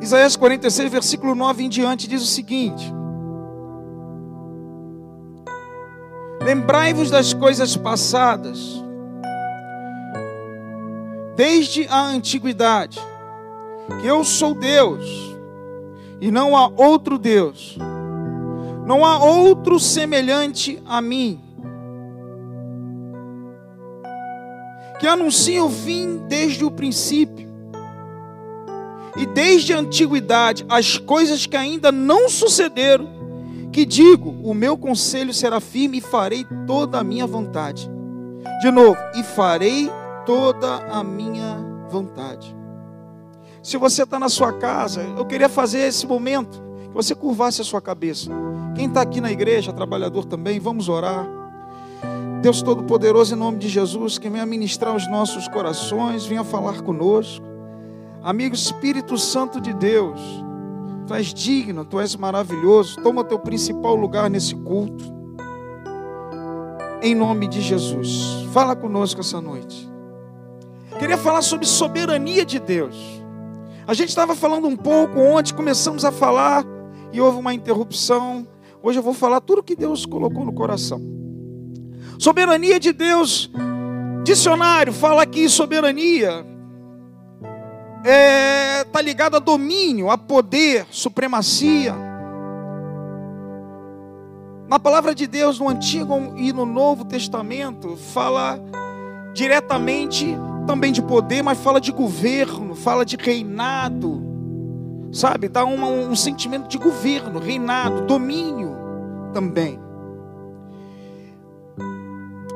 Isaías 46, versículo 9 em diante, diz o seguinte: Lembrai-vos das coisas passadas, desde a antiguidade, que eu sou Deus, e não há outro Deus, não há outro semelhante a mim, que anuncia o fim desde o princípio, e desde a antiguidade as coisas que ainda não sucederam que digo: o meu conselho será firme e farei toda a minha vontade. De novo, e farei toda a minha vontade. Se você está na sua casa, eu queria fazer esse momento que você curvasse a sua cabeça. Quem está aqui na igreja, trabalhador também, vamos orar. Deus Todo-Poderoso, em nome de Jesus, que venha ministrar os nossos corações, venha falar conosco. Amigo Espírito Santo de Deus, Tu és digno, tu és maravilhoso. Toma teu principal lugar nesse culto. Em nome de Jesus. Fala conosco essa noite. Queria falar sobre soberania de Deus. A gente estava falando um pouco ontem, começamos a falar e houve uma interrupção. Hoje eu vou falar tudo que Deus colocou no coração. Soberania de Deus. Dicionário fala aqui soberania está é, tá ligado a domínio, a poder, supremacia. Na palavra de Deus, no Antigo e no Novo Testamento, fala diretamente também de poder, mas fala de governo, fala de reinado, sabe? Dá um sentimento de governo, reinado, domínio também.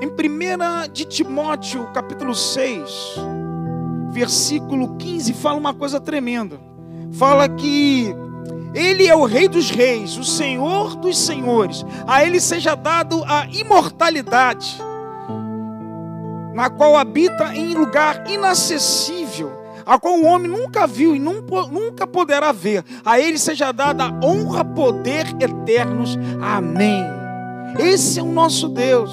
Em 1 de Timóteo, capítulo 6, versículo 15, fala uma coisa tremenda. Fala que ele é o Rei dos Reis, o Senhor dos Senhores. A Ele seja dado a imortalidade, na qual habita em lugar inacessível, a qual o homem nunca viu e nunca poderá ver. A Ele seja dada honra, poder eternos. Amém. Esse é o nosso Deus.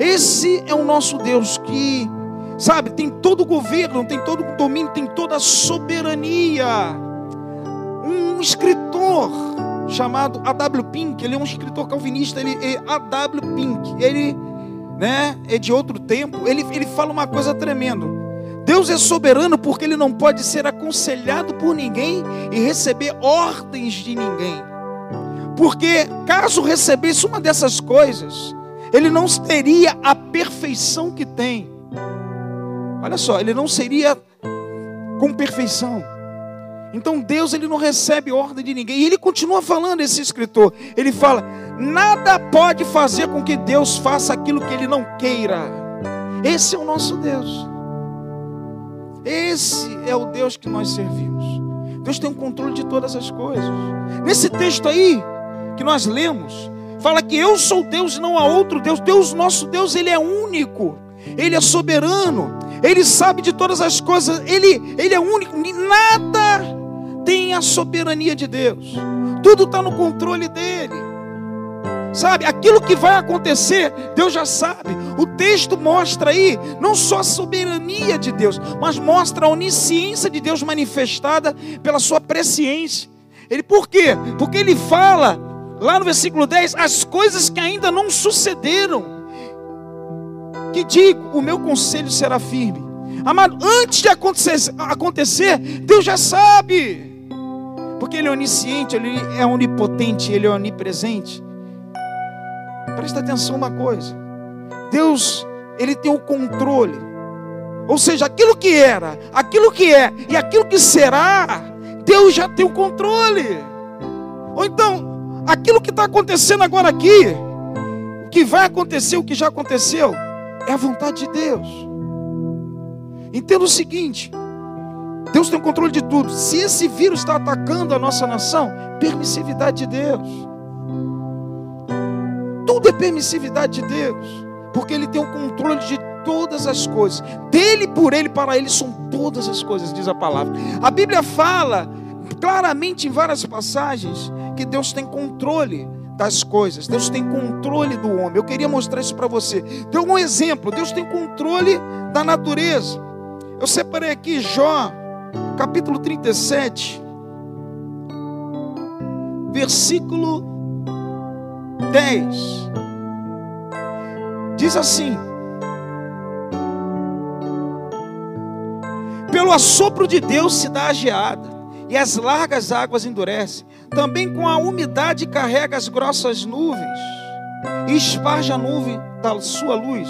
Esse é o nosso Deus que Sabe, tem todo o governo, tem todo o domínio, tem toda a soberania. Um escritor chamado A.W. Pink, ele é um escritor calvinista, ele é A.W. Pink, ele né, é de outro tempo, ele, ele fala uma coisa tremenda. Deus é soberano porque ele não pode ser aconselhado por ninguém e receber ordens de ninguém. Porque caso recebesse uma dessas coisas, ele não teria a perfeição que tem. Olha só, ele não seria com perfeição. Então Deus ele não recebe ordem de ninguém. E ele continua falando esse escritor. Ele fala: "Nada pode fazer com que Deus faça aquilo que ele não queira". Esse é o nosso Deus. Esse é o Deus que nós servimos. Deus tem o controle de todas as coisas. Nesse texto aí que nós lemos, fala que eu sou Deus e não há outro Deus. Deus, nosso Deus, ele é único. Ele é soberano. Ele sabe de todas as coisas, ele, ele é único, nada tem a soberania de Deus, tudo está no controle dele. Sabe, aquilo que vai acontecer, Deus já sabe. O texto mostra aí não só a soberania de Deus, mas mostra a onisciência de Deus manifestada pela sua presciência. Ele por quê? Porque ele fala lá no versículo 10 as coisas que ainda não sucederam que digo, o meu conselho será firme. Amado, antes de acontecer, acontecer, Deus já sabe. Porque Ele é onisciente, Ele é onipotente, Ele é onipresente. Presta atenção uma coisa. Deus, Ele tem o controle. Ou seja, aquilo que era, aquilo que é e aquilo que será, Deus já tem o controle. Ou então, aquilo que está acontecendo agora aqui, o que vai acontecer, o que já aconteceu, é a vontade de Deus. Entenda o seguinte: Deus tem o controle de tudo. Se esse vírus está atacando a nossa nação, permissividade de Deus. Tudo é permissividade de Deus, porque Ele tem o controle de todas as coisas. Dele, por Ele, para Ele são todas as coisas, diz a palavra. A Bíblia fala claramente em várias passagens que Deus tem controle das coisas. Deus tem controle do homem. Eu queria mostrar isso para você. Deu um exemplo. Deus tem controle da natureza. Eu separei aqui Jó, capítulo 37, versículo 10. Diz assim: Pelo assopro de Deus se dá a geada, e as largas águas endurecem. Também com a umidade carrega as grossas nuvens, e esparge a nuvem da sua luz.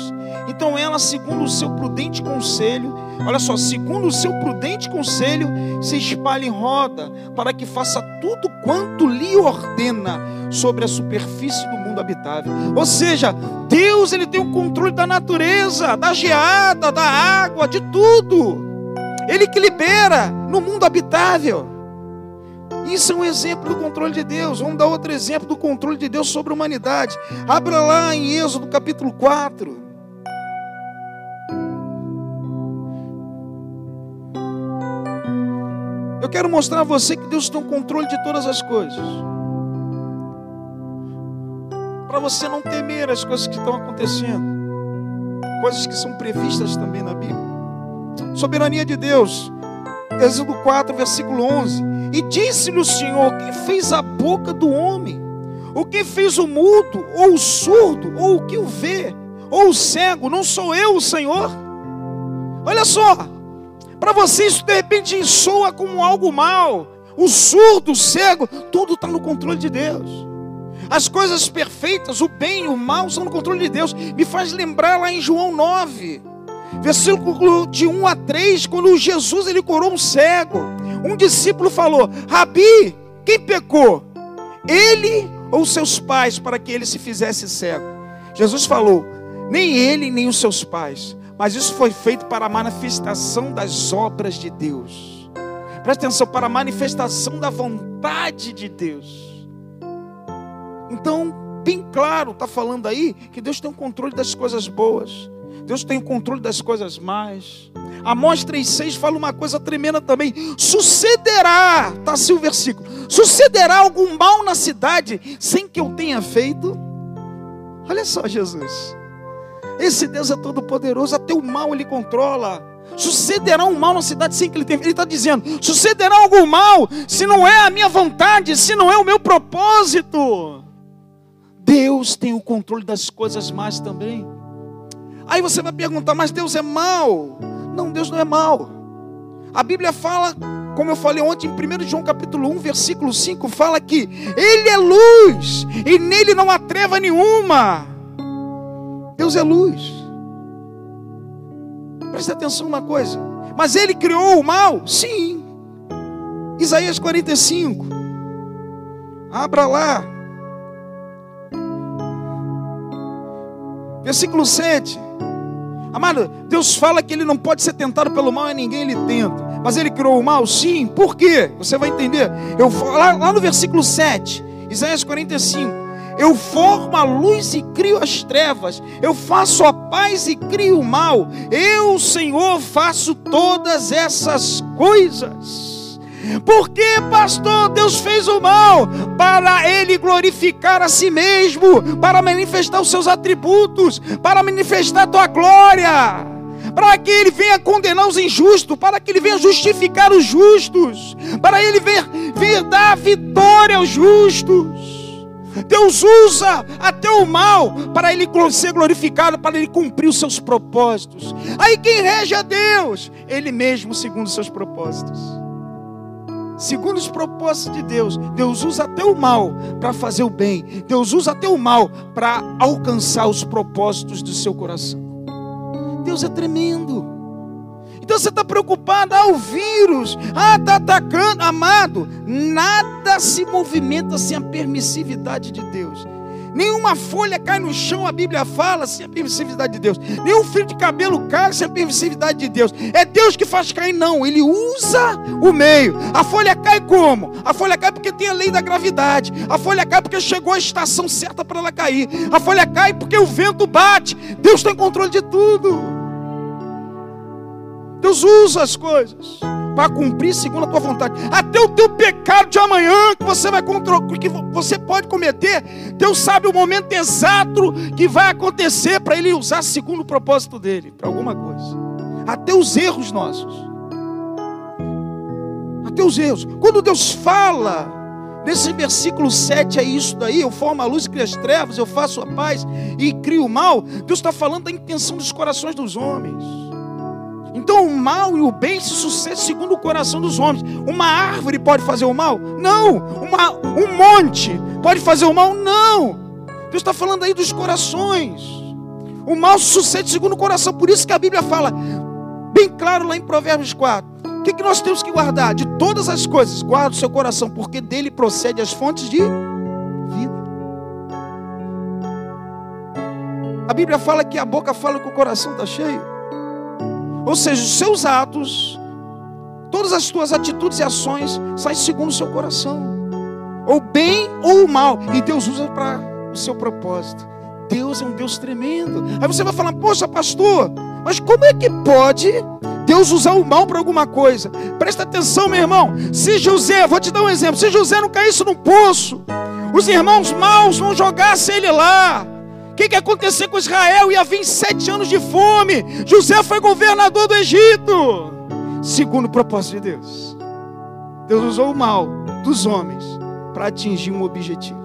Então ela, segundo o seu prudente conselho, olha só, segundo o seu prudente conselho, se espalha em roda, para que faça tudo quanto lhe ordena sobre a superfície do mundo habitável. Ou seja, Deus ele tem o controle da natureza, da geada, da água, de tudo. Ele que libera no mundo habitável. Isso é um exemplo do controle de Deus. Vamos dar outro exemplo do controle de Deus sobre a humanidade. Abra lá em Êxodo capítulo 4. Eu quero mostrar a você que Deus tem o controle de todas as coisas. Para você não temer as coisas que estão acontecendo, coisas que são previstas também na Bíblia. Soberania de Deus. Êxodo 4, versículo 11. E disse-lhe o Senhor: Quem fez a boca do homem? O que fez o mudo, ou o surdo, ou o que o vê, ou o cego? Não sou eu o Senhor? Olha só, para você isso de repente soa como algo mal. O surdo, o cego, tudo está no controle de Deus. As coisas perfeitas, o bem e o mal, são no controle de Deus. Me faz lembrar lá em João 9 versículo de 1 a 3, quando Jesus ele curou um cego, um discípulo falou: Rabi, quem pecou? Ele ou seus pais para que ele se fizesse cego? Jesus falou: Nem ele nem os seus pais, mas isso foi feito para a manifestação das obras de Deus. Presta atenção, para a manifestação da vontade de Deus. Então, bem claro, está falando aí que Deus tem o controle das coisas boas. Deus tem o controle das coisas mais. Amós 3,6 fala uma coisa tremenda também. Sucederá, está assim o versículo: sucederá algum mal na cidade sem que eu tenha feito? Olha só, Jesus. Esse Deus é todo poderoso, até o mal ele controla. Sucederá um mal na cidade sem que ele tenha. Ele está dizendo: sucederá algum mal se não é a minha vontade, se não é o meu propósito. Deus tem o controle das coisas mais também. Aí você vai perguntar, mas Deus é mau? Não, Deus não é mau. A Bíblia fala, como eu falei ontem, em 1 João capítulo 1, versículo 5, fala que Ele é luz e nele não há treva nenhuma. Deus é luz. Preste atenção numa coisa. Mas Ele criou o mal? Sim. Isaías 45. Abra lá. Versículo 7. Amado, Deus fala que ele não pode ser tentado pelo mal e ninguém lhe tenta. Mas ele criou o mal? Sim. Por quê? Você vai entender. Eu, lá, lá no versículo 7, Isaías 45. Eu formo a luz e crio as trevas. Eu faço a paz e crio o mal. Eu, Senhor, faço todas essas coisas. Porque, pastor, Deus fez o mal para ele glorificar a si mesmo, para manifestar os seus atributos, para manifestar a tua glória, para que ele venha condenar os injustos, para que ele venha justificar os justos, para ele vir dar vitória aos justos. Deus usa até o mal para ele ser glorificado, para ele cumprir os seus propósitos. Aí quem rege é Deus, ele mesmo segundo os seus propósitos segundo os propósitos de Deus. Deus usa até o mal para fazer o bem. Deus usa até o mal para alcançar os propósitos do seu coração. Deus é tremendo. Então você está preocupado, ah, o vírus, ah, está atacando, amado. Nada se movimenta sem a permissividade de Deus. Nenhuma folha cai no chão, a Bíblia fala, sem a permissividade de Deus. Nenhum fio de cabelo cai sem a permissividade de Deus. É Deus que faz cair, não. Ele usa o meio. A folha cai como? A folha cai porque tem a lei da gravidade. A folha cai porque chegou a estação certa para ela cair. A folha cai porque o vento bate. Deus tem controle de tudo. Deus usa as coisas para cumprir segundo a tua vontade. Até o teu pecado de amanhã que você vai que você pode cometer, Deus sabe o momento exato que vai acontecer para ele usar segundo o propósito dele, para alguma coisa. Até os erros nossos. Até os erros. Quando Deus fala, Nesse versículo 7 é isso daí, eu formo a luz e crio as trevas, eu faço a paz e crio o mal. Deus está falando da intenção dos corações dos homens. Então o mal e o bem se sucedem segundo o coração dos homens. Uma árvore pode fazer o mal? Não. Uma, um monte pode fazer o mal? Não. Deus está falando aí dos corações. O mal se sucede segundo o coração. Por isso que a Bíblia fala, bem claro lá em Provérbios 4. O que, que nós temos que guardar? De todas as coisas, guarda o seu coração, porque dele procede as fontes de vida. A Bíblia fala que a boca fala que o coração está cheio. Ou seja, os seus atos, todas as tuas atitudes e ações saem segundo o seu coração. Ou bem ou mal. E Deus usa para o seu propósito. Deus é um Deus tremendo. Aí você vai falar, poxa, pastor, mas como é que pode Deus usar o mal para alguma coisa? Presta atenção, meu irmão. Se José, vou te dar um exemplo, se José não caísse no poço, os irmãos maus não jogassem ele lá, que, que ia acontecer com Israel? Ia vir sete anos de fome. José foi governador do Egito. Segundo o propósito de Deus. Deus usou o mal dos homens para atingir um objetivo.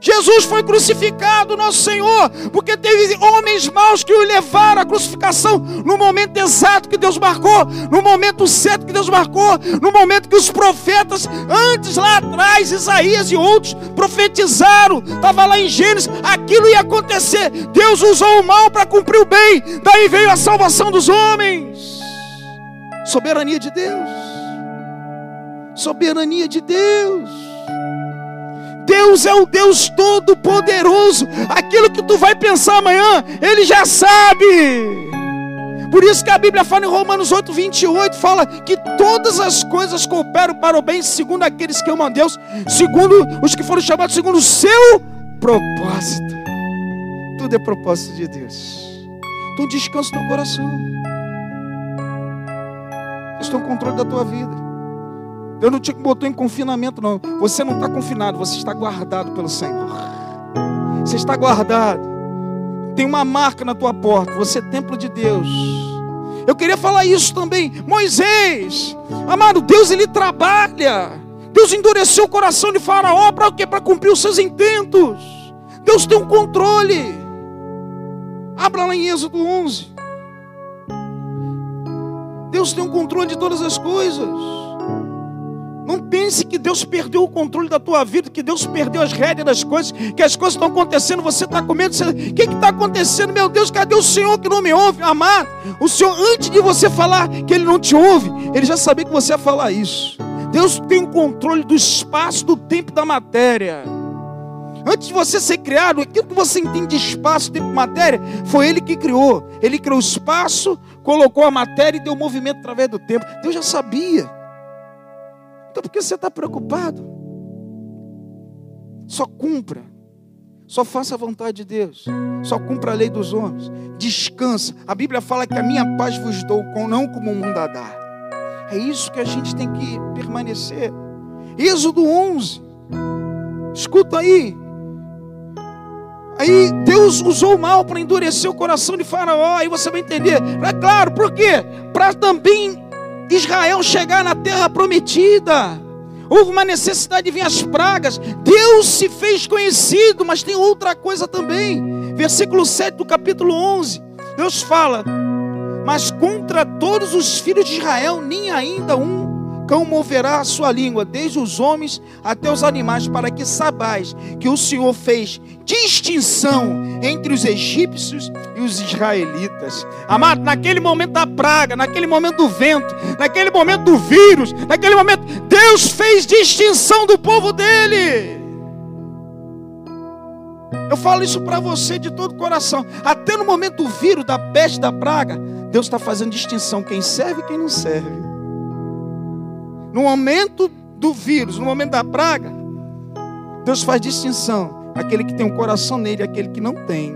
Jesus foi crucificado, nosso Senhor, porque teve homens maus que o levaram à crucificação no momento exato que Deus marcou, no momento certo que Deus marcou, no momento que os profetas, antes lá atrás, Isaías e outros, profetizaram, estava lá em Gênesis, aquilo ia acontecer. Deus usou o mal para cumprir o bem, daí veio a salvação dos homens. Soberania de Deus. Soberania de Deus. Deus é o Deus todo-poderoso. Aquilo que tu vai pensar amanhã, Ele já sabe. Por isso que a Bíblia fala em Romanos 8, 28, fala que todas as coisas cooperam para o bem, segundo aqueles que amam a Deus, segundo os que foram chamados, segundo o seu propósito. Tudo é propósito de Deus. Então descansa no teu coração. Deus tem o controle da tua vida. Deus não te botou em confinamento, não. Você não está confinado, você está guardado pelo Senhor. Você está guardado. Tem uma marca na tua porta. Você é templo de Deus. Eu queria falar isso também. Moisés, amado, Deus ele trabalha. Deus endureceu o coração de Faraó para o quê? Para cumprir os seus intentos. Deus tem um controle. Abra lá em Êxodo 11. Deus tem um controle de todas as coisas. Não pense que Deus perdeu o controle da tua vida, que Deus perdeu as rédeas das coisas, que as coisas estão acontecendo, você está com medo. Você... O que está acontecendo? Meu Deus, cadê o Senhor que não me ouve? Amado, o Senhor, antes de você falar que Ele não te ouve, Ele já sabia que você ia falar isso. Deus tem o controle do espaço, do tempo da matéria. Antes de você ser criado, aquilo que você entende de espaço, tempo e matéria, foi Ele que criou. Ele criou o espaço, colocou a matéria e deu movimento através do tempo. Deus já sabia. Então por que você está preocupado? Só cumpra. Só faça a vontade de Deus. Só cumpra a lei dos homens. Descansa. A Bíblia fala que a minha paz vos dou, não como o mundo a dá. É isso que a gente tem que permanecer. Êxodo 11. Escuta aí. Aí Deus usou o mal para endurecer o coração de Faraó. Aí você vai entender. É claro, por quê? Para também Israel chegar na terra prometida. Houve uma necessidade de vir as pragas. Deus se fez conhecido, mas tem outra coisa também. Versículo 7 do capítulo 11. Deus fala: Mas contra todos os filhos de Israel, nem ainda um cão moverá a sua língua, desde os homens até os animais, para que sabais que o Senhor fez distinção entre os egípcios e os israelitas. Amado, naquele momento da praga, naquele momento do vento, naquele momento do vírus, naquele momento, Deus fez distinção do povo dele. Eu falo isso para você de todo o coração. Até no momento do vírus, da peste, da praga, Deus está fazendo distinção quem serve e quem não serve. No momento do vírus, no momento da praga, Deus faz distinção. Aquele que tem um coração nele e aquele que não tem.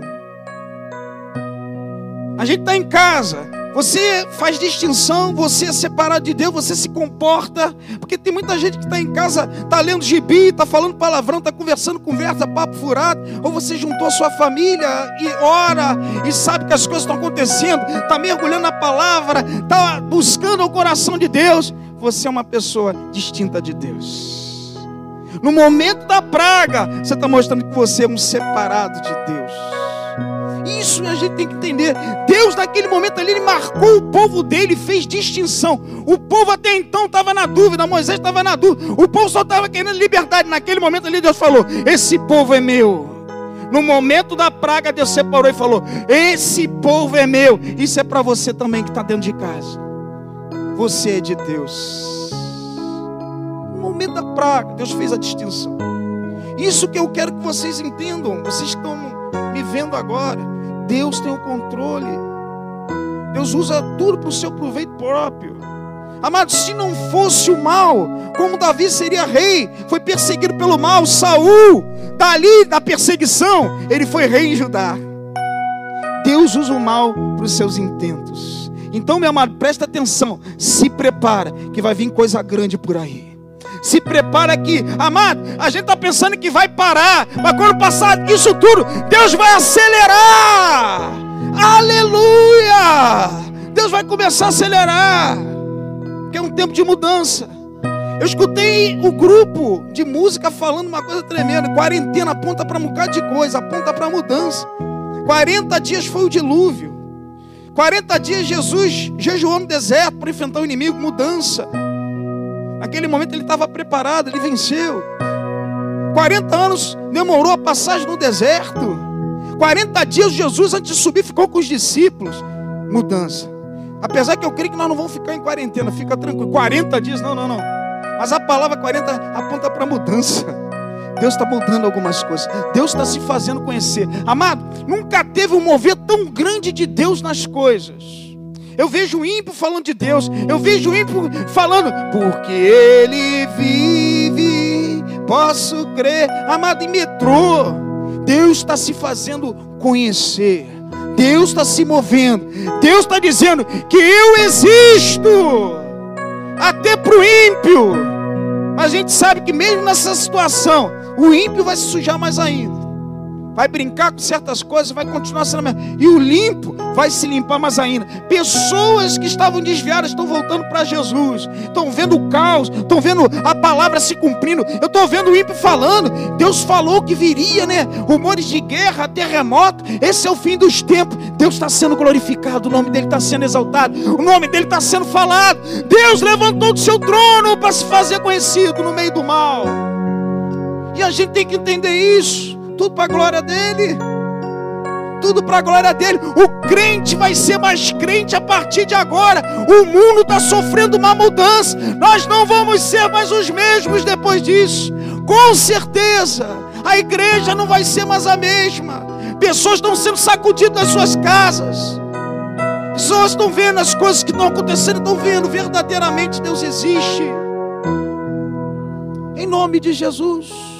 A gente está em casa, você faz distinção, você é separado de Deus, você se comporta, porque tem muita gente que está em casa, está lendo gibi, está falando palavrão, está conversando conversa, papo furado, ou você juntou a sua família e ora e sabe que as coisas estão acontecendo, está mergulhando na palavra, está buscando o coração de Deus, você é uma pessoa distinta de Deus. No momento da praga, você está mostrando que você é um separado de Deus. Isso a gente tem que entender. Deus, naquele momento ali, ele marcou o povo dele, fez distinção. O povo até então estava na dúvida, Moisés estava na dúvida. O povo só estava querendo liberdade. Naquele momento ali, Deus falou: Esse povo é meu. No momento da praga, Deus separou e falou: Esse povo é meu. Isso é para você também que está dentro de casa. Você é de Deus. No momento da praga, Deus fez a distinção. Isso que eu quero que vocês entendam. Vocês estão me vendo agora. Deus tem o controle. Deus usa tudo para o seu proveito próprio. Amado, se não fosse o mal, como Davi seria rei, foi perseguido pelo mal, Saul, dali da perseguição, ele foi rei em Judá. Deus usa o mal para os seus intentos. Então, meu amado, presta atenção, se prepara, que vai vir coisa grande por aí. Se prepara aqui, amado. A gente está pensando que vai parar, mas quando passar isso tudo, Deus vai acelerar. Aleluia! Deus vai começar a acelerar que é um tempo de mudança. Eu escutei o grupo de música falando uma coisa tremenda. Quarentena aponta para um bocado de coisa, aponta para mudança. 40 dias foi o dilúvio. 40 dias Jesus jejuou no deserto para enfrentar o inimigo, mudança. Naquele momento ele estava preparado, ele venceu. 40 anos demorou a passagem no deserto. 40 dias Jesus antes de subir ficou com os discípulos. Mudança. Apesar que eu creio que nós não vamos ficar em quarentena, fica tranquilo. 40 dias, não, não, não. Mas a palavra 40 aponta para mudança. Deus está mudando algumas coisas. Deus está se fazendo conhecer. Amado, nunca teve um mover tão grande de Deus nas coisas. Eu vejo o ímpio falando de Deus. Eu vejo o ímpio falando, porque ele vive, posso crer. Amado, em metrô, Deus está se fazendo conhecer. Deus está se movendo. Deus está dizendo que eu existo. Até para o ímpio. Mas a gente sabe que mesmo nessa situação, o ímpio vai se sujar mais ainda vai brincar com certas coisas, vai continuar sendo mesmo. E o limpo vai se limpar mais ainda. Pessoas que estavam desviadas estão voltando para Jesus, estão vendo o caos, estão vendo a palavra se cumprindo. Eu estou vendo o ímpio falando. Deus falou que viria, né? Rumores de guerra, terremoto. Esse é o fim dos tempos. Deus está sendo glorificado, o nome dele está sendo exaltado, o nome dele está sendo falado. Deus levantou do seu trono para se fazer conhecido no meio do mal. E a gente tem que entender isso tudo para a glória dele. Tudo para a glória dele. O crente vai ser mais crente a partir de agora. O mundo está sofrendo uma mudança. Nós não vamos ser mais os mesmos depois disso. Com certeza. A igreja não vai ser mais a mesma. Pessoas estão sendo sacudidas das suas casas. Pessoas estão vendo as coisas que estão acontecendo, estão vendo verdadeiramente Deus existe. Em nome de Jesus.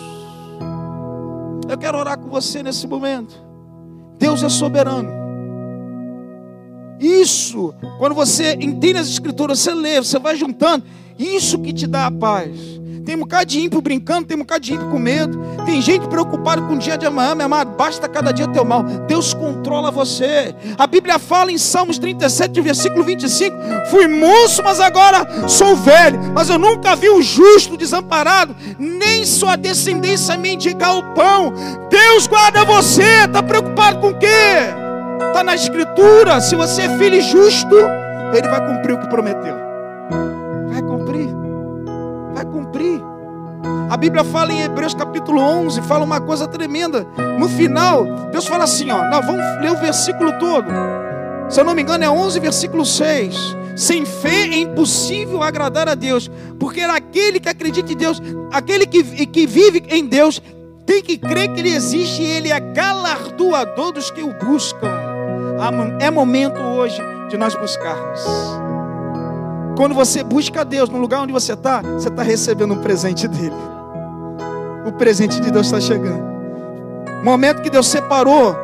Eu quero orar com você nesse momento. Deus é soberano. Isso, quando você entende as escrituras, você lê, você vai juntando, isso que te dá a paz. Tem um bocado de ímpio brincando, tem um bocado de ímpio com medo. Tem gente preocupada com o dia de amanhã, meu amado. Basta cada dia teu mal. Deus controla você. A Bíblia fala em Salmos 37, versículo 25: Fui moço, mas agora sou velho. Mas eu nunca vi o justo desamparado, nem sua descendência mendigar o pão. Deus guarda você. Está preocupado com o quê? Está na Escritura. Se você é filho justo, Ele vai cumprir o que prometeu. A Bíblia fala em Hebreus capítulo 11, fala uma coisa tremenda. No final, Deus fala assim, ó, nós vamos ler o versículo todo. Se eu não me engano é 11 versículo 6. Sem fé é impossível agradar a Deus, porque aquele que acredita em Deus, aquele que, que vive em Deus, tem que crer que Ele existe e Ele é galardoador dos que o buscam. É momento hoje de nós buscarmos. Quando você busca Deus no lugar onde você está, você está recebendo um presente dele. O presente de Deus está chegando. Momento que Deus separou,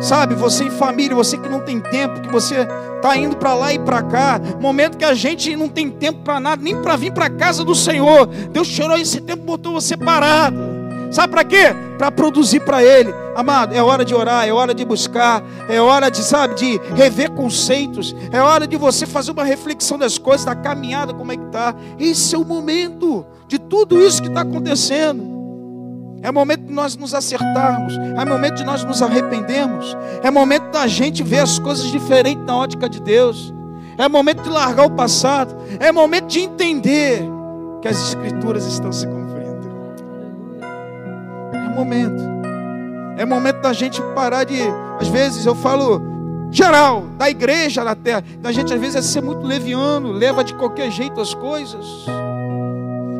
sabe? Você em família, você que não tem tempo, que você está indo para lá e para cá. Momento que a gente não tem tempo para nada, nem para vir para a casa do Senhor. Deus tirou esse tempo, botou você parado. Sabe para quê? Para produzir para Ele. Amado, é hora de orar, é hora de buscar, é hora de, sabe, de rever conceitos, é hora de você fazer uma reflexão das coisas, da caminhada, como é que está. Esse é o momento de tudo isso que está acontecendo. É momento de nós nos acertarmos. É momento de nós nos arrependermos. É momento da gente ver as coisas diferentes na ótica de Deus. É momento de largar o passado. É momento de entender que as Escrituras estão se cumprindo. É momento. É momento da gente parar de. Às vezes eu falo geral, da igreja na terra. Da gente às vezes é ser muito leviano, leva de qualquer jeito as coisas.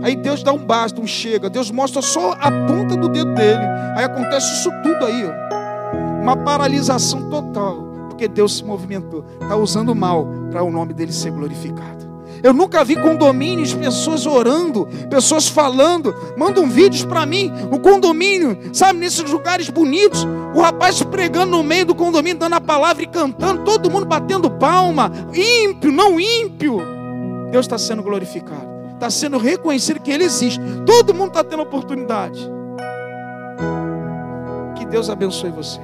Aí Deus dá um basta, um chega. Deus mostra só a ponta do dedo dele. Aí acontece isso tudo aí, ó. Uma paralisação total. Porque Deus se movimentou. Está usando mal para o nome dele ser glorificado. Eu nunca vi condomínios, pessoas orando, pessoas falando, mandam vídeos para mim, o condomínio, sabe, nesses lugares bonitos, o rapaz pregando no meio do condomínio, dando a palavra e cantando, todo mundo batendo palma, ímpio, não ímpio. Deus está sendo glorificado está sendo reconhecido que Ele existe. Todo mundo está tendo oportunidade. Que Deus abençoe você.